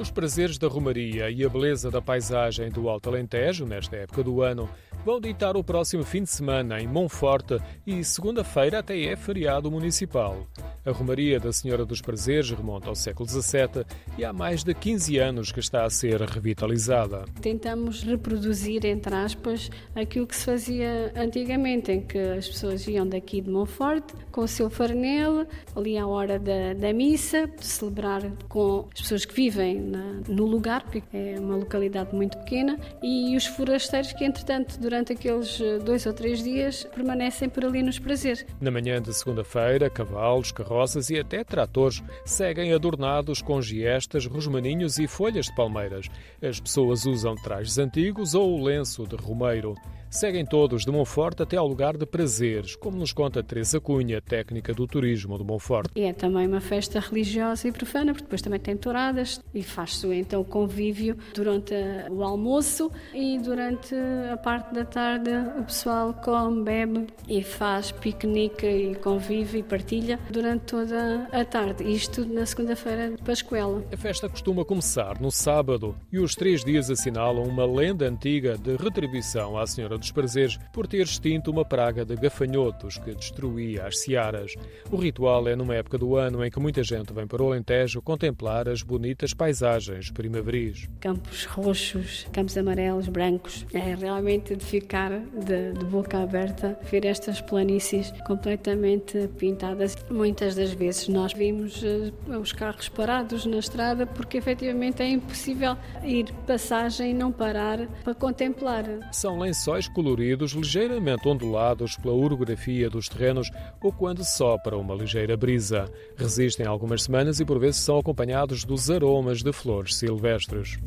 Os prazeres da romaria e a beleza da paisagem do Alto Alentejo, nesta época do ano, vão ditar o próximo fim de semana em Monforte e segunda-feira até é feriado municipal. A Romaria da Senhora dos Prazeres remonta ao século XVII e há mais de 15 anos que está a ser revitalizada. Tentamos reproduzir, entre aspas, aquilo que se fazia antigamente, em que as pessoas iam daqui de Monforte com o seu farnel, ali à hora da, da missa, celebrar com as pessoas que vivem na, no lugar, porque é uma localidade muito pequena, e os forasteiros que, entretanto, durante aqueles eh, dois ou três dias, permanecem por ali nos prazeres. Na manhã de segunda-feira, cavalos, carros carroças e até tratores seguem adornados com giestas, rosmaninhos e folhas de palmeiras. As pessoas usam trajes antigos ou o lenço de romeiro. Seguem todos de Monforte até ao lugar de prazeres, como nos conta Teresa Cunha, técnica do turismo de Monforte. E é também uma festa religiosa e profana, porque depois também tem touradas e faz-se então convívio durante o almoço e durante a parte da tarde o pessoal come, bebe e faz piquenique e convive e partilha durante toda a tarde. Isto na segunda-feira de Pascuela. A festa costuma começar no sábado e os três dias assinalam uma lenda antiga de retribuição à Senhora dos Prazeres por ter extinto uma praga de gafanhotos que destruía as searas. O ritual é numa época do ano em que muita gente vem para o Alentejo contemplar as bonitas paisagens primaveris. Campos roxos, campos amarelos, brancos. É realmente de ficar de, de boca aberta, ver estas planícies completamente pintadas. Muitas das vezes nós vimos uh, os carros parados na estrada porque efetivamente é impossível ir passagem e não parar para contemplar. São lençóis coloridos ligeiramente ondulados pela orografia dos terrenos ou quando sopra uma ligeira brisa. Resistem algumas semanas e por vezes são acompanhados dos aromas de flores silvestres.